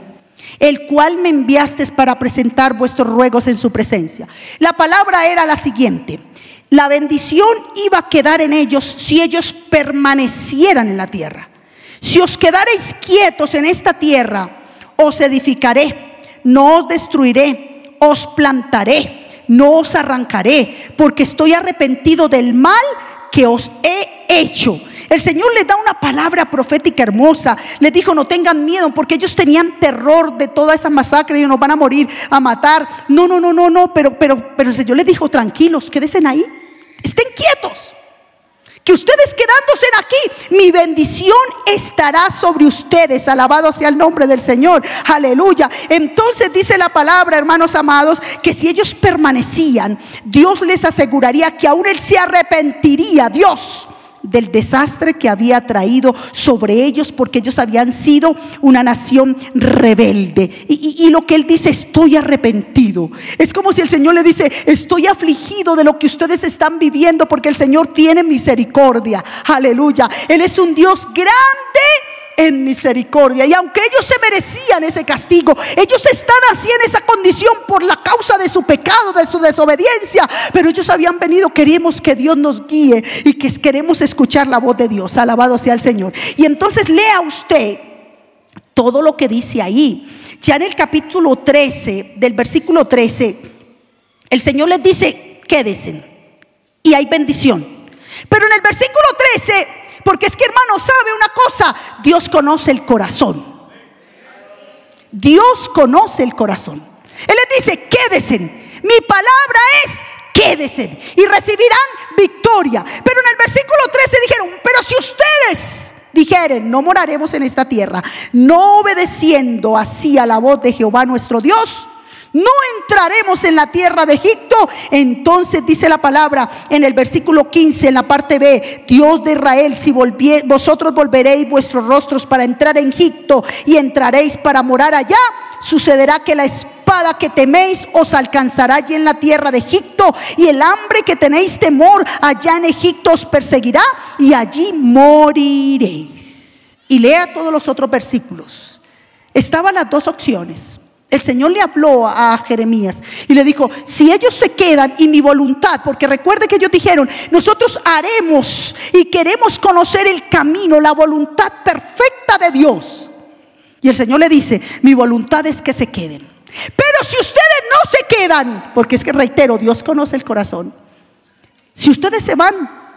el cual me enviaste para presentar vuestros ruegos en su presencia. La palabra era la siguiente. La bendición iba a quedar en ellos si ellos permanecieran en la tierra. Si os quedareis quietos en esta tierra, os edificaré, no os destruiré, os plantaré, no os arrancaré, porque estoy arrepentido del mal que os he hecho el Señor les da una palabra profética hermosa. Les dijo, no tengan miedo, porque ellos tenían terror de toda esa masacre y nos van a morir, a matar. No, no, no, no, no, pero, pero, pero el Señor les dijo, tranquilos, quédense ahí, estén quietos. Que ustedes quedándose aquí, mi bendición estará sobre ustedes. Alabado sea el nombre del Señor. Aleluya. Entonces dice la palabra, hermanos amados, que si ellos permanecían, Dios les aseguraría que aún Él se arrepentiría. Dios del desastre que había traído sobre ellos porque ellos habían sido una nación rebelde. Y, lo que él dice, estoy arrepentido. Es como si el Señor le dice, estoy afligido de lo que ustedes están viviendo porque el Señor tiene misericordia. Aleluya. Él es un Dios grande en misericordia. Y aunque ellos se merecían ese castigo, ellos están así en esa condición por la causa de su pecado, de su desobediencia. Pero ellos habían venido, queremos que Dios nos guíe y que queremos escuchar la voz de Dios. Alabado sea el Señor. Y entonces lea usted todo lo que dice ahí. Ya en el capítulo 13, del versículo 13, el Señor les dice, quédense. Y hay bendición. Pero en el versículo 13 porque es que hermano, sabe una cosa, Dios conoce el corazón. Dios conoce el corazón. Él les dice, quédese. Mi palabra es, quédese. Y recibirán victoria. Pero en el versículo 13 dijeron, pero si ustedes dijeren, no moraremos en esta tierra, no obedeciendo así a la voz de Jehová nuestro Dios, no entraremos en la tierra de Egipto. Entonces dice la palabra en el versículo 15, en la parte B, Dios de Israel, si vosotros volveréis vuestros rostros para entrar en Egipto y entraréis para morar allá, sucederá que la espada que teméis os alcanzará allí en la tierra de Egipto y el hambre que tenéis temor allá en Egipto os perseguirá y allí moriréis. Y lea todos los otros versículos. Estaban las dos opciones. El Señor le habló a Jeremías y le dijo, si ellos se quedan y mi voluntad, porque recuerde que ellos dijeron, nosotros haremos y queremos conocer el camino, la voluntad perfecta de Dios. Y el Señor le dice, mi voluntad es que se queden. Pero si ustedes no se quedan, porque es que reitero, Dios conoce el corazón. Si ustedes se van,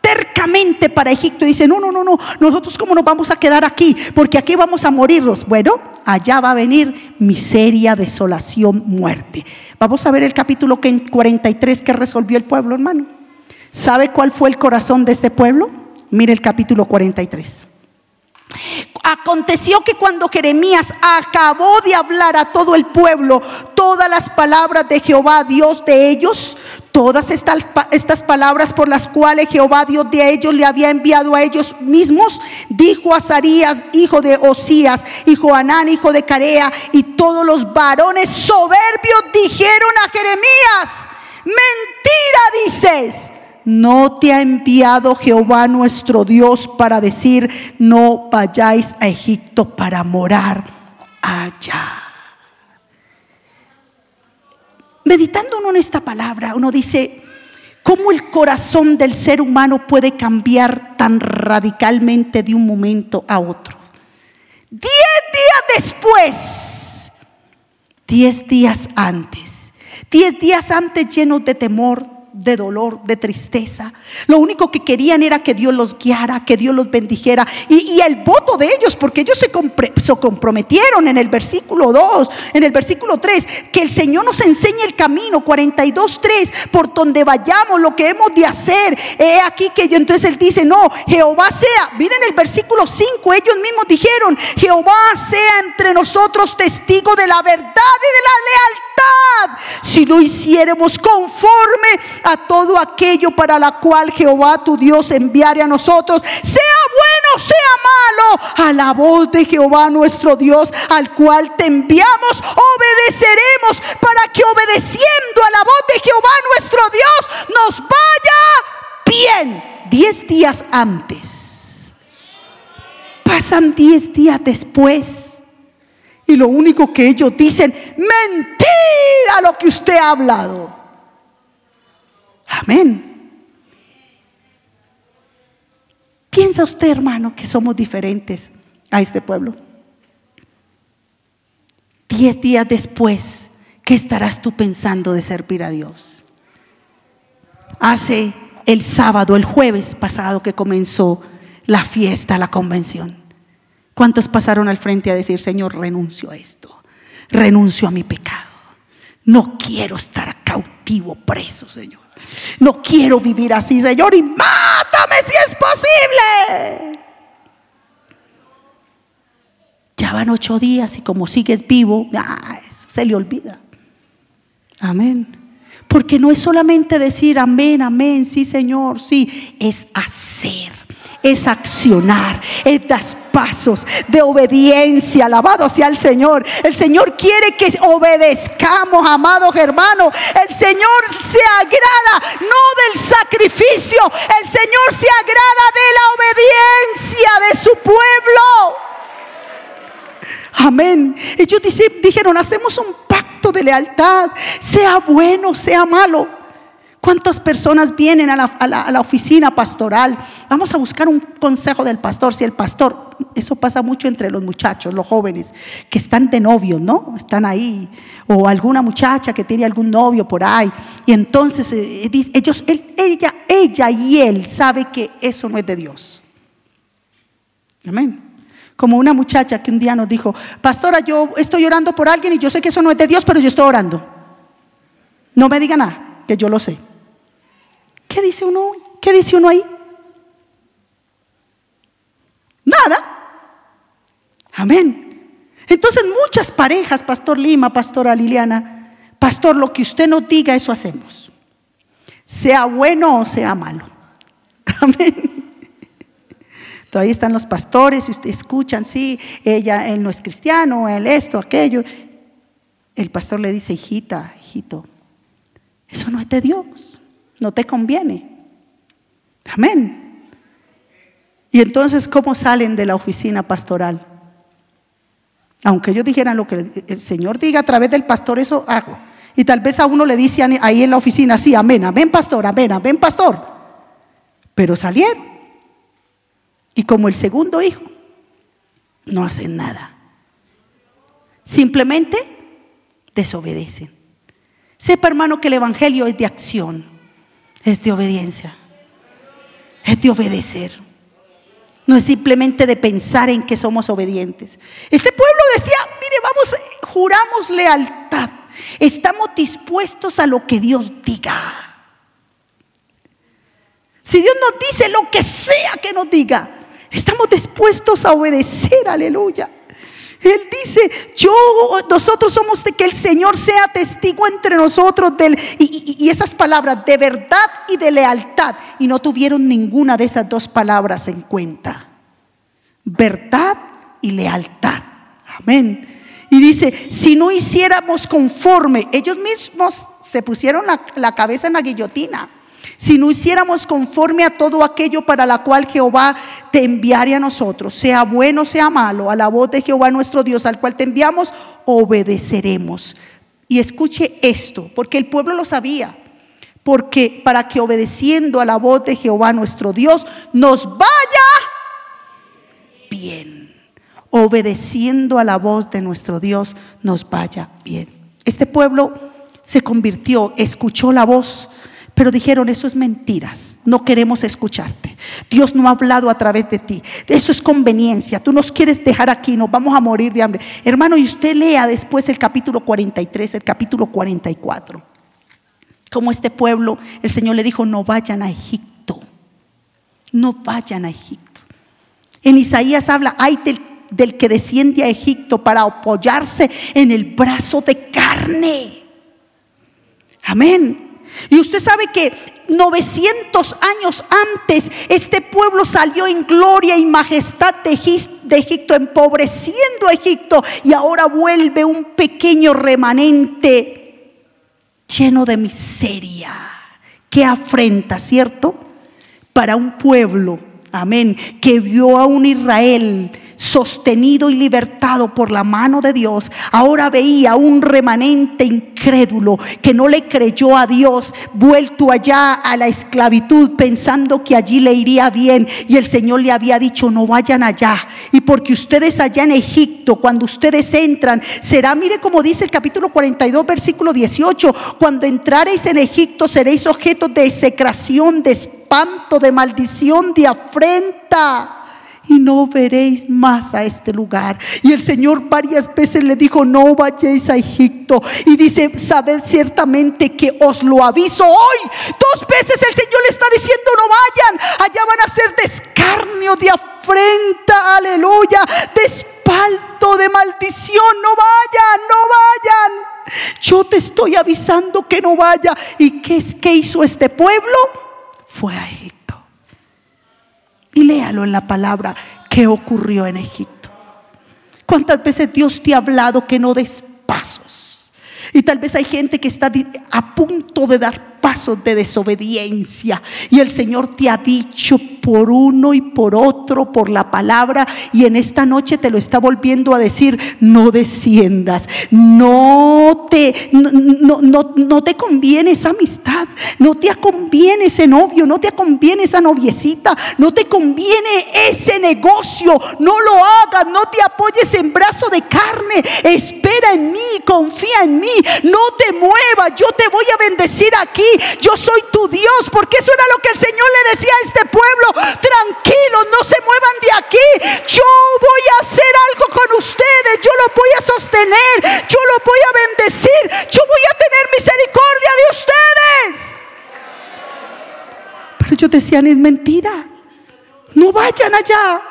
tercamente para Egipto y dice, no, no, no, no, nosotros cómo nos vamos a quedar aquí, porque aquí vamos a morirnos. Bueno, allá va a venir miseria, desolación, muerte. Vamos a ver el capítulo 43 que resolvió el pueblo, hermano. ¿Sabe cuál fue el corazón de este pueblo? Mire el capítulo 43. Aconteció que cuando Jeremías acabó de hablar a todo el pueblo todas las palabras de Jehová, Dios de ellos, todas estas, estas palabras por las cuales Jehová, Dios de ellos, le había enviado a ellos mismos, dijo a Sarías, hijo de Osías, y Joanán, hijo de Carea, y todos los varones soberbios dijeron a Jeremías, mentira dices no te ha enviado Jehová nuestro Dios para decir, no vayáis a Egipto para morar allá. Meditando uno en esta palabra, uno dice, ¿cómo el corazón del ser humano puede cambiar tan radicalmente de un momento a otro? Diez días después, diez días antes, diez días antes llenos de temor, de dolor, de tristeza. Lo único que querían era que Dios los guiara, que Dios los bendijera. Y, el voto de ellos, porque ellos se, comprometieron en el versículo 2, en el versículo 3, que el Señor nos enseñe el camino, 42, 3, por donde vayamos, lo que hemos de hacer. He aquí que yo, entonces él dice, no, Jehová sea, miren el versículo 5, ellos mismos dijeron, Jehová sea entre nosotros testigo de la verdad y de la lealtad, si lo hiciéramos conforme a todo aquello para la cual Jehová tu Dios enviare a nosotros, sea bueno, sea malo, a la voz de Jehová nuestro Dios, al cual te enviamos, obedeceremos para que obedeciendo a la voz de Jehová nuestro Dios nos vaya bien. Diez días antes. Pasan diez días después. Y lo único que ellos dicen, mentira lo que usted ha hablado. Amén. ¿Piensa usted, hermano, que somos diferentes a este pueblo? Diez días después, ¿qué estarás tú pensando de servir a Dios? Hace el sábado, el jueves pasado que comenzó la fiesta, la convención. ¿Cuántos pasaron al frente a decir, Señor, renuncio a esto? Renuncio a mi pecado. No quiero estar cautivo, preso, Señor. No quiero vivir así, Señor, y mátame si es posible. Ya van ocho días y como sigues vivo, se le olvida. Amén. Porque no es solamente decir amén, amén, sí Señor, sí, es hacer es accionar, es dar pasos de obediencia, alabado sea el Señor. El Señor quiere que obedezcamos, amados hermanos. El Señor se agrada no del sacrificio, el Señor se agrada de la obediencia de su pueblo. Amén. Ellos dijeron, hacemos un pacto de lealtad, sea bueno, sea malo. ¿Cuántas personas vienen a la, oficina pastoral? Vamos a buscar un consejo del pastor. Si el pastor, eso pasa mucho entre los muchachos, los jóvenes, que están de novio, ¿no? Están ahí. O alguna muchacha que tiene algún novio por ahí. Y entonces eh, ellos, ella, ella y él sabe que eso no es de Dios. Amén. Como una muchacha que un día nos dijo, pastora, yo estoy orando por alguien y yo sé que eso no es de Dios, pero yo estoy orando. No me diga nada, que yo lo sé. ¿Qué dice uno? ¿Qué dice uno ahí? Nada. Amén. Entonces muchas parejas, Pastor Lima, Pastora Liliana, Pastor, lo que usted nos diga, eso hacemos. Sea bueno o sea malo. Amén. Todavía están los pastores y ustedes escuchan, sí, ella, él no es cristiano, él esto, aquello. El pastor le dice, hijita, hijito, eso no es de Dios, no te conviene. Amén. Y entonces, ¿cómo salen de la oficina pastoral? Aunque ellos dijeran lo que el Señor diga a través del pastor, eso hago. Y tal vez a uno le dice ahí en la oficina, sí, amén, amén, pastor, amén, amén, pastor. Pero salieron. Y como el segundo hijo, no hacen nada. Simplemente desobedecen. Sepa, hermano, que el Evangelio es de acción, es de obediencia, es de obedecer. No es simplemente de pensar en que somos obedientes. Este pueblo decía, mire, vamos, juramos lealtad. Estamos dispuestos a lo que Dios diga. Si Dios nos dice lo que sea que nos diga, estamos dispuestos a obedecer, aleluya. Él dice, yo, nosotros somos de que el Señor sea testigo entre nosotros del, y, esas palabras de verdad y de lealtad. Y no tuvieron ninguna de esas dos palabras en cuenta. Verdad y lealtad. Amén. Y dice, si no hiciéramos conforme, ellos mismos se pusieron la, la cabeza en la guillotina si no hiciéramos conforme a todo aquello para la cual Jehová te enviare a nosotros, sea bueno, sea malo, a la voz de Jehová nuestro Dios, al cual te enviamos, obedeceremos. Y escuche esto, porque el pueblo lo sabía, porque para que obedeciendo a la voz de Jehová nuestro Dios nos vaya bien. Obedeciendo a la voz de nuestro Dios nos vaya bien. Este pueblo se convirtió, escuchó la voz pero dijeron, eso es mentiras, no queremos escucharte. Dios no ha hablado a través de ti. Eso es conveniencia. Tú nos quieres dejar aquí, nos vamos a morir de hambre. Hermano, y usted lea después el capítulo 43, el capítulo 44. Como este pueblo, el Señor le dijo, no vayan a Egipto. No vayan a Egipto. En Isaías habla, hay del, que desciende a Egipto para apoyarse en el brazo de carne. Amén. Y usted sabe que 900 años antes este pueblo salió en gloria y majestad de Egipto, empobreciendo a Egipto y ahora vuelve un pequeño remanente lleno de miseria. Qué afrenta, ¿cierto? Para un pueblo, amén, que vio a un Israel sostenido y libertado por la mano de Dios, ahora veía un remanente incrédulo que no le creyó a Dios, vuelto allá a la esclavitud pensando que allí le iría bien. Y el Señor le había dicho no vayan allá y porque ustedes allá en Egipto cuando ustedes entran será mire como dice el capítulo 42 versículo 18 cuando entrareis en Egipto seréis objetos de execración de espanto de maldición de afrenta y no veréis más a este lugar. Y el Señor varias veces le dijo, no vayáis a Egipto. Y dice, sabed ciertamente que os lo aviso hoy. Dos veces el Señor le está diciendo, no vayan. Allá van a ser de escarnio, de afrenta, aleluya, de espalto, de maldición. No vayan, no vayan. Yo te estoy avisando que no vaya. ¿Y qué es que hizo este pueblo? Fue a Egipto. Léalo en la palabra que ocurrió en Egipto. ¿Cuántas veces Dios te ha hablado que no des pasos? Y tal vez hay gente que está a punto de dar pasos de desobediencia. Y el Señor te ha dicho por uno y por otro, por la palabra, y en esta noche te lo está volviendo a decir, no desciendas, no te, no, no, no te conviene esa amistad, no te conviene ese novio, no te conviene esa noviecita, no te conviene ese negocio, no lo hagas, no te apoyes en brazo de carne, espera en mí, confía en mí, no te muevas, yo te voy a bendecir aquí yo soy tu Dios, porque eso era lo que el Señor le decía a este pueblo, tranquilos, no se muevan de aquí, yo voy a hacer algo con ustedes, yo los voy a sostener, yo los voy a bendecir, yo voy a tener misericordia de ustedes. Pero ellos decían, es mentira, no vayan allá.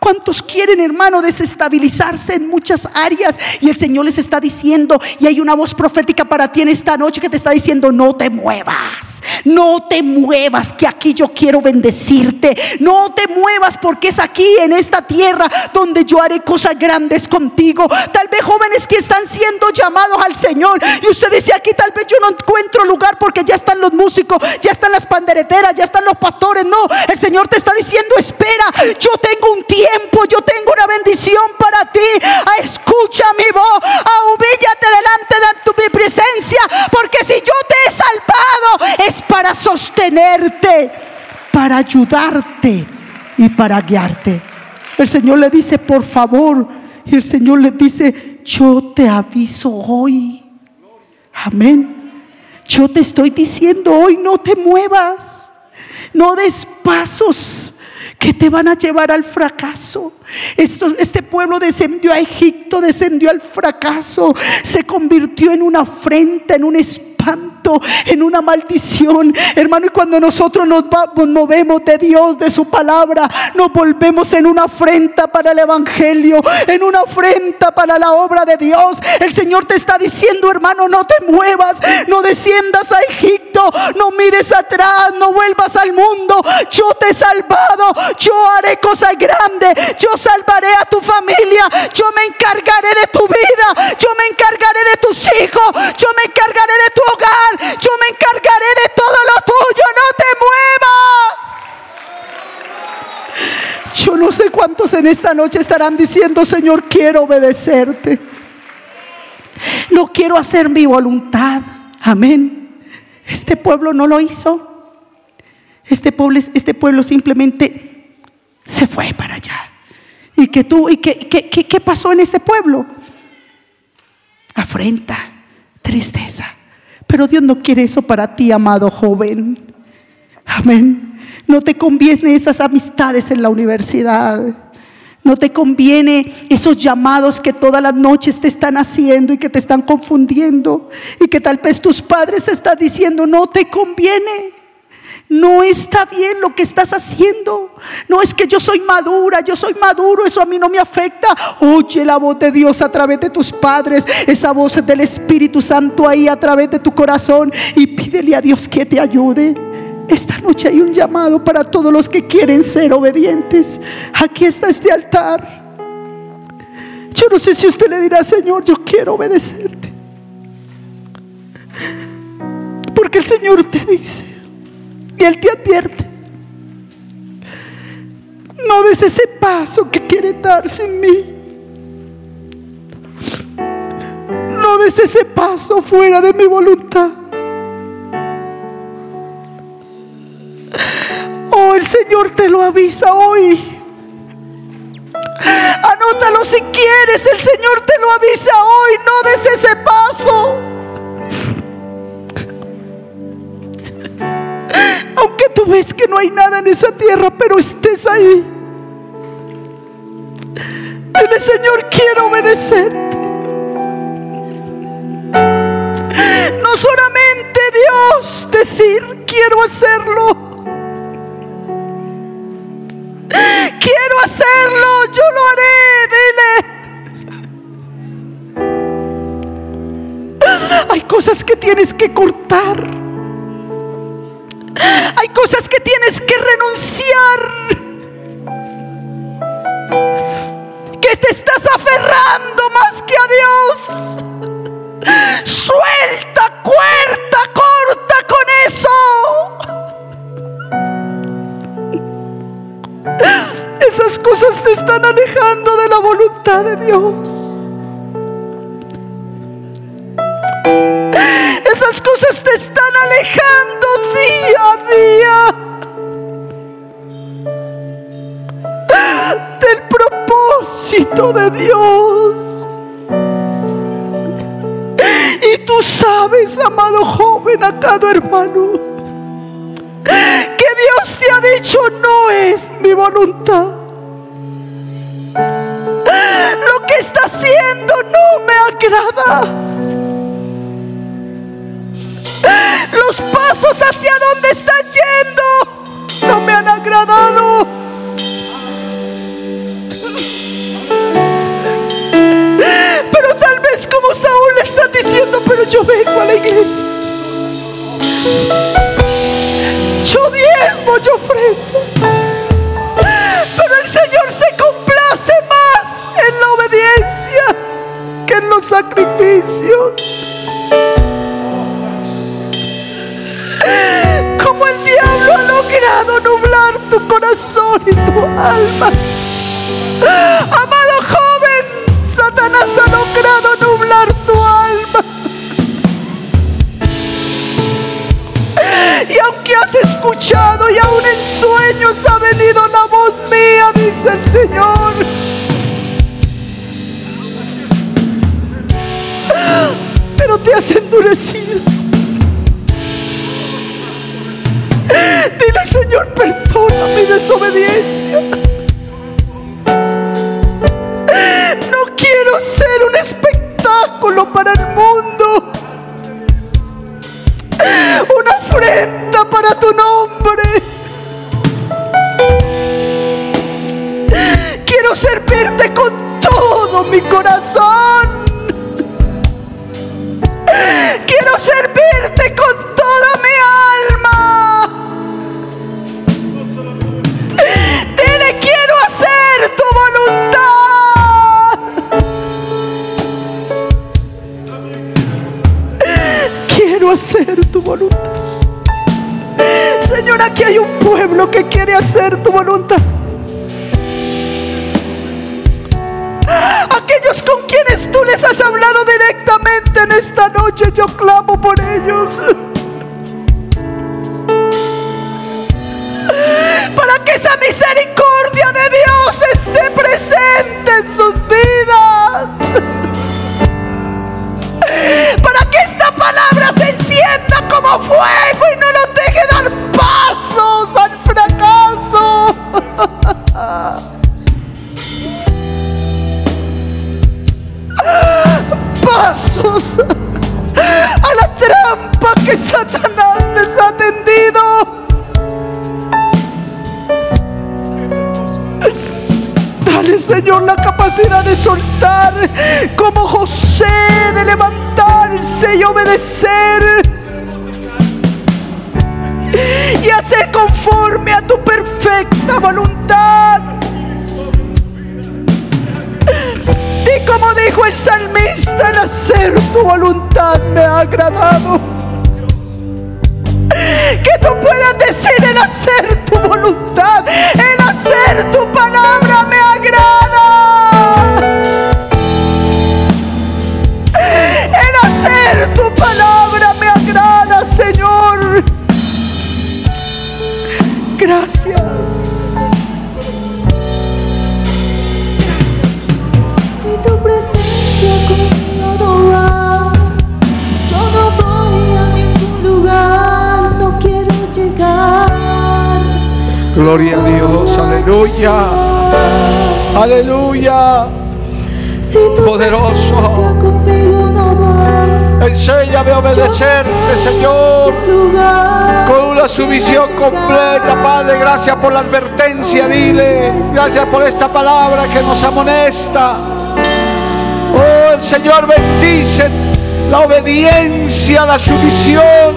¿Cuántos quieren, hermano, desestabilizarse en muchas áreas? Y el Señor les está diciendo, y hay una voz profética para ti en esta noche que te está diciendo, no te muevas, no te muevas, que aquí yo quiero bendecirte. No te muevas porque es aquí, en esta tierra, donde yo haré cosas grandes contigo. Tal vez jóvenes que están siendo llamados al Señor. Y usted dice, aquí tal vez yo no encuentro lugar porque ya están los músicos, ya están las pandereteras, ya están los pastores. No, el Señor te está diciendo, espera, yo tengo un tiempo yo tengo una bendición para ti. Ah, escucha mi voz, ah, humíllate delante de tu, mi presencia, porque si yo te he salvado es para sostenerte, para ayudarte y para guiarte. El Señor le dice, por favor, y el Señor le dice, yo te aviso hoy. Amén. Yo te estoy diciendo hoy, no te muevas, no des pasos que te van a llevar al fracaso. Este pueblo descendió a Egipto, descendió al fracaso, se convirtió en una afrenta, en un espanto, en una maldición. Hermano, y cuando nosotros nos, movemos de Dios, de su palabra, nos volvemos en una afrenta para el Evangelio, en una afrenta para la obra de Dios. El Señor te está diciendo, hermano, no te muevas, no desciendas a Egipto, no mires atrás, no vuelvas al mundo. Yo te he salvado, yo haré cosas grandes, yo salvaré a tu familia, yo me encargaré de tu vida, yo me encargaré de tus hijos, yo me encargaré de tu hogar, yo me encargaré de todo lo tuyo, no te muevas. Yo no sé cuántos en esta noche estarán diciendo, Señor, quiero obedecerte. No quiero hacer mi voluntad. Amén. Este pueblo no lo hizo. Este pueblo, este pueblo simplemente se fue para allá. ¿Y que tú, y qué, qué pasó en este pueblo? Afrenta, tristeza. Pero Dios no quiere eso para ti, amado joven. Amén. No te conviene esas amistades en la universidad. No te conviene esos llamados que todas las noches te están haciendo y que te están confundiendo. Y que tal vez tus padres te están diciendo, no te conviene. No está bien lo que estás haciendo. No es que yo soy madura, yo soy maduro, eso a mí no me afecta. Oye la voz de Dios a través de tus padres, esa voz del Espíritu Santo ahí a través de tu corazón y pídele a Dios que te ayude. Esta noche hay un llamado para todos los que quieren ser obedientes. Aquí está este altar. Yo no sé si usted le dirá, Señor, yo quiero obedecerte. Porque el Señor te dice, y Él te advierte. No des ese paso que quiere dar sin mí. No des ese paso fuera de mi voluntad. Oh, el Señor te lo avisa hoy. Anótalo si quieres, el Señor te lo avisa hoy. No des ese paso. Aunque tú ves que no hay nada en esa tierra, pero estés ahí. Dile, Señor, quiero obedecerte. No solamente Dios decir, quiero hacerlo. Quiero hacerlo, yo lo haré, dile. Hay cosas que tienes que cortar. Hay cosas que tienes que renunciar. Que te estás aferrando más que a Dios. Suelta, cuerta, corta con eso. Esas cosas te están alejando de la voluntad de Dios. Esas cosas te están alejando día a día del propósito de Dios. Y tú sabes, amado joven, acado hermano, que Dios te ha dicho no es mi voluntad. Lo que está haciendo no me agrada. Los pasos hacia donde estás yendo no me han agradado. Pero tal vez como Saúl le está diciendo, pero yo vengo a la iglesia. Yo diezmo, yo ofrendo. Pero el Señor se complace más en la obediencia que en los sacrificios. Alma. Amado joven, Satanás ha logrado nublar tu alma. Y aunque has escuchado y aún en sueños ha venido la voz mía, dice el Señor. Pero te has endurecido. Dile, Señor, perdona mi desobediencia. No quiero ser un espectáculo para el mundo. Una ofrenda para tu nombre. Quiero servirte con todo mi corazón. Pueblo que quiere hacer tu voluntad. Aquellos con quienes tú les has hablado directamente en esta noche, yo clamo por ellos. Para que esa misericordia de Dios esté presente en sus vidas. Para que esta palabra se encienda como fuego capacidad de soltar como José, de levantarse y obedecer. Y hacer conforme a tu perfecta voluntad. Y como dijo el salmista, el hacer tu voluntad me ha agradado. Que tú puedas decir el hacer tu voluntad, el hacer tu palabra me agrada. Gloria a Dios, aleluya. Aleluya. Si tu Poderoso. conmigo no Enséñame a obedecerte, Señor. Con una sumisión completa, Padre. Gracias por la advertencia, dile. Gracias por esta palabra que nos amonesta. Oh, el Señor bendice la obediencia, la sumisión.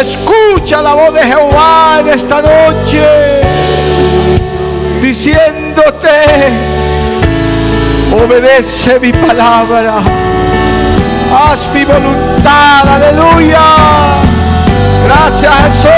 Escucha la voz de Jehová en esta noche. Diciéndote, obedece mi palabra. Haz mi voluntad, aleluya. Gracias Jesús.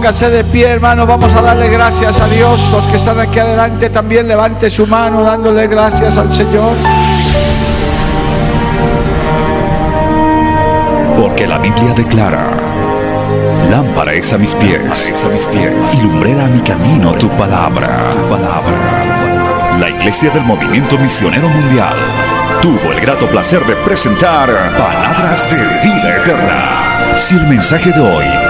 Póngase de pie, hermano. Vamos a darle gracias a Dios. Los que están aquí adelante también levante su mano dándole gracias al Señor. Porque la Biblia declara, lámpara es a mis pies, a mis pies, y lumbrera a mi camino tu palabra, tu palabra. La Iglesia del Movimiento Misionero Mundial tuvo el grato placer de presentar Palabras de Vida Eterna. Si el mensaje de hoy